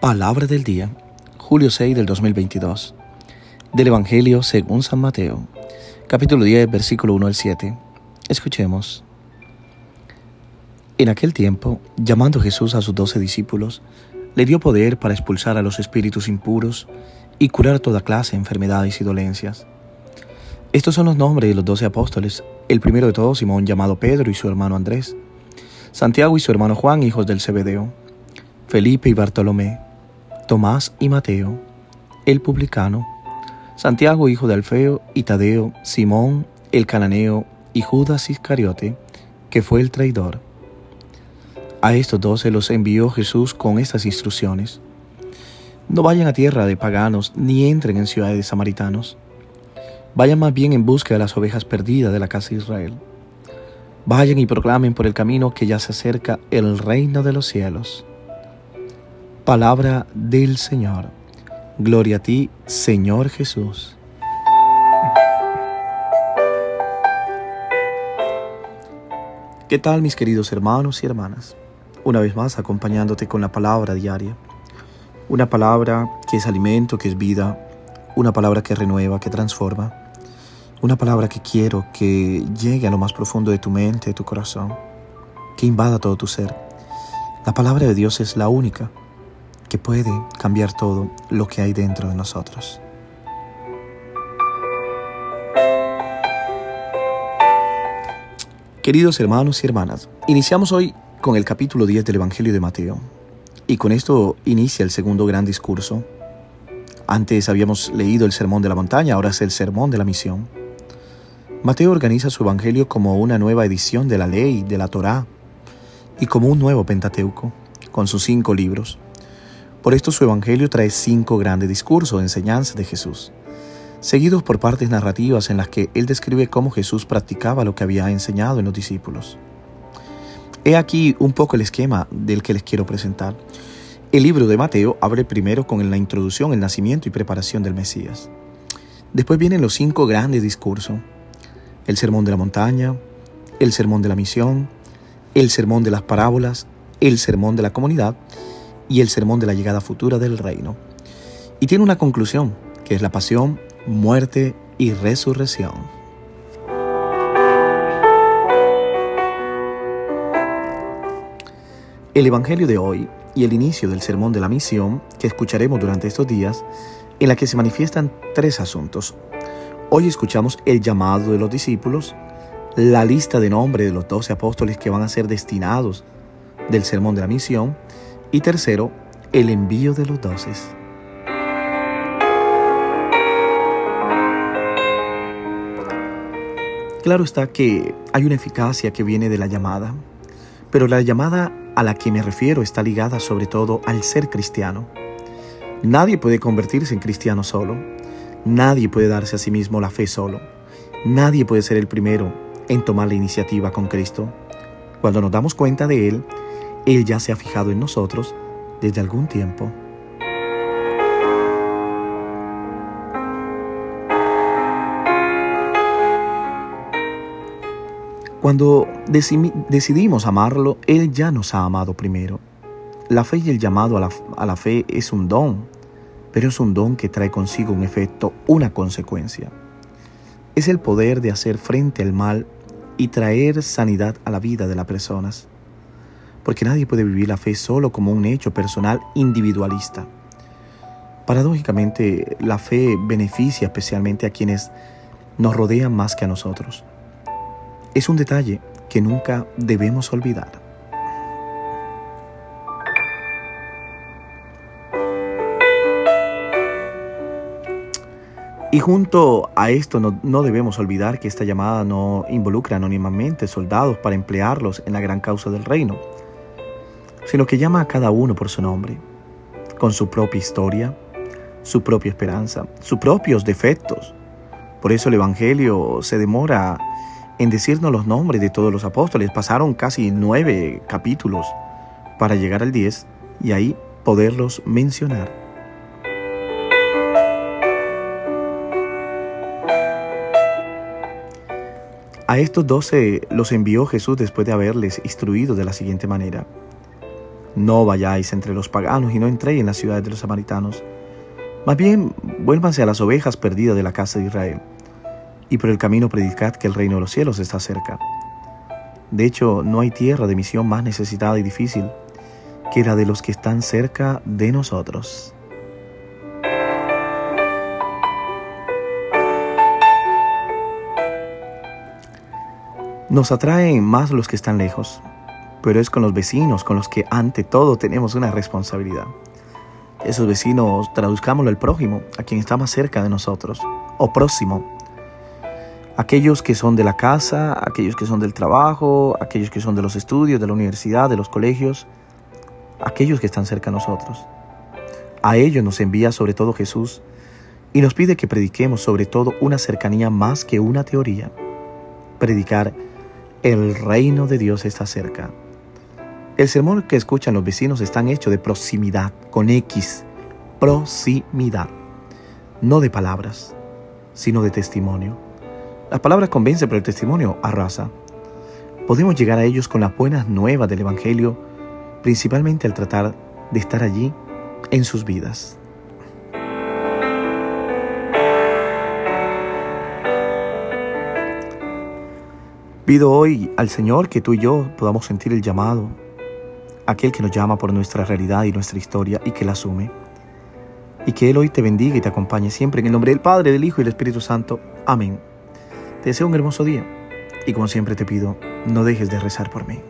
Palabra del día, julio 6 del 2022. Del Evangelio según San Mateo, capítulo 10, versículo 1 al 7. Escuchemos. En aquel tiempo, llamando Jesús a sus doce discípulos, le dio poder para expulsar a los espíritus impuros y curar toda clase de enfermedades y dolencias. Estos son los nombres de los doce apóstoles, el primero de todos Simón llamado Pedro y su hermano Andrés, Santiago y su hermano Juan, hijos del Zebedeo, Felipe y Bartolomé, Tomás y Mateo, el publicano, Santiago hijo de Alfeo y Tadeo, Simón el cananeo y Judas Iscariote, que fue el traidor. A estos dos se los envió Jesús con estas instrucciones. No vayan a tierra de paganos ni entren en ciudades de samaritanos. Vayan más bien en busca de las ovejas perdidas de la casa de Israel. Vayan y proclamen por el camino que ya se acerca el reino de los cielos. Palabra del Señor. Gloria a ti, Señor Jesús. ¿Qué tal mis queridos hermanos y hermanas? Una vez más acompañándote con la palabra diaria. Una palabra que es alimento, que es vida. Una palabra que renueva, que transforma. Una palabra que quiero que llegue a lo más profundo de tu mente, de tu corazón. Que invada todo tu ser. La palabra de Dios es la única que puede cambiar todo lo que hay dentro de nosotros. Queridos hermanos y hermanas, iniciamos hoy con el capítulo 10 del Evangelio de Mateo. Y con esto inicia el segundo gran discurso. Antes habíamos leído el Sermón de la Montaña, ahora es el Sermón de la Misión. Mateo organiza su Evangelio como una nueva edición de la ley, de la Torá, y como un nuevo Pentateuco, con sus cinco libros. Por esto su Evangelio trae cinco grandes discursos, enseñanzas de Jesús, seguidos por partes narrativas en las que él describe cómo Jesús practicaba lo que había enseñado en los discípulos. He aquí un poco el esquema del que les quiero presentar. El libro de Mateo abre primero con la introducción, el nacimiento y preparación del Mesías. Después vienen los cinco grandes discursos. El sermón de la montaña, el sermón de la misión, el sermón de las parábolas, el sermón de la comunidad y el sermón de la llegada futura del reino. Y tiene una conclusión, que es la pasión, muerte y resurrección. El Evangelio de hoy y el inicio del sermón de la misión que escucharemos durante estos días, en la que se manifiestan tres asuntos. Hoy escuchamos el llamado de los discípulos, la lista de nombres de los doce apóstoles que van a ser destinados del sermón de la misión y tercero, el envío de los doces. Claro está que hay una eficacia que viene de la llamada, pero la llamada a la que me refiero está ligada sobre todo al ser cristiano. Nadie puede convertirse en cristiano solo, nadie puede darse a sí mismo la fe solo, nadie puede ser el primero en tomar la iniciativa con Cristo. Cuando nos damos cuenta de Él, él ya se ha fijado en nosotros desde algún tiempo. Cuando decidimos amarlo, Él ya nos ha amado primero. La fe y el llamado a la, a la, fe es un don, pero es un don que trae consigo un efecto, una consecuencia. Es el poder de hacer frente al mal y traer sanidad a la vida de las personas porque nadie puede vivir la fe solo como un hecho personal individualista. Paradójicamente, la fe beneficia especialmente a quienes nos rodean más que a nosotros. Es un detalle que nunca debemos olvidar. Y junto a esto no, no, debemos olvidar que esta llamada no involucra anónimamente soldados para emplearlos en la gran causa del reino, sino que llama a cada uno por su nombre, con su propia historia, su propia esperanza, sus propios defectos. Por eso el Evangelio se demora en decirnos los nombres de todos los apóstoles. Pasaron casi nueve capítulos para llegar al diez y ahí poderlos mencionar. A estos doce los envió Jesús después de haberles instruido de la siguiente manera. No vayáis entre los paganos y no entréis en las ciudades de los samaritanos. Más bien, vuélvanse a las ovejas perdidas de la casa de Israel. Y por el camino predicad que el reino de los cielos está cerca. De hecho, no hay tierra de misión más necesitada y difícil que la de los que están cerca de nosotros. Nos atraen más los que están lejos, pero es con los vecinos con los que ante todo tenemos una responsabilidad. Esos vecinos, traduzcámoslo al prójimo, a quien está más cerca de nosotros, o próximo. Aquellos que son de la casa, aquellos que son del trabajo, aquellos que son de los estudios, de la universidad, de los colegios, aquellos que están cerca de nosotros. A ellos nos envía sobre todo Jesús y nos pide que prediquemos sobre todo una cercanía más que una teoría. Predicar el reino de Dios está cerca. El sermón que escuchan los vecinos está hecho de proximidad, con X, proximidad, no de palabras, sino de testimonio. Las palabras convencen, pero el testimonio arrasa. Podemos llegar a ellos con las buenas nuevas del Evangelio, principalmente al tratar de estar allí en sus vidas. Pido hoy al Señor que tú y yo podamos sentir el llamado, aquel que nos llama por nuestra realidad y nuestra historia y que la asume. Y que Él hoy te bendiga y te acompañe siempre en el nombre del Padre, del Hijo y del Espíritu Santo. Amén. Te deseo un hermoso día y como siempre te pido, no dejes de rezar por mí.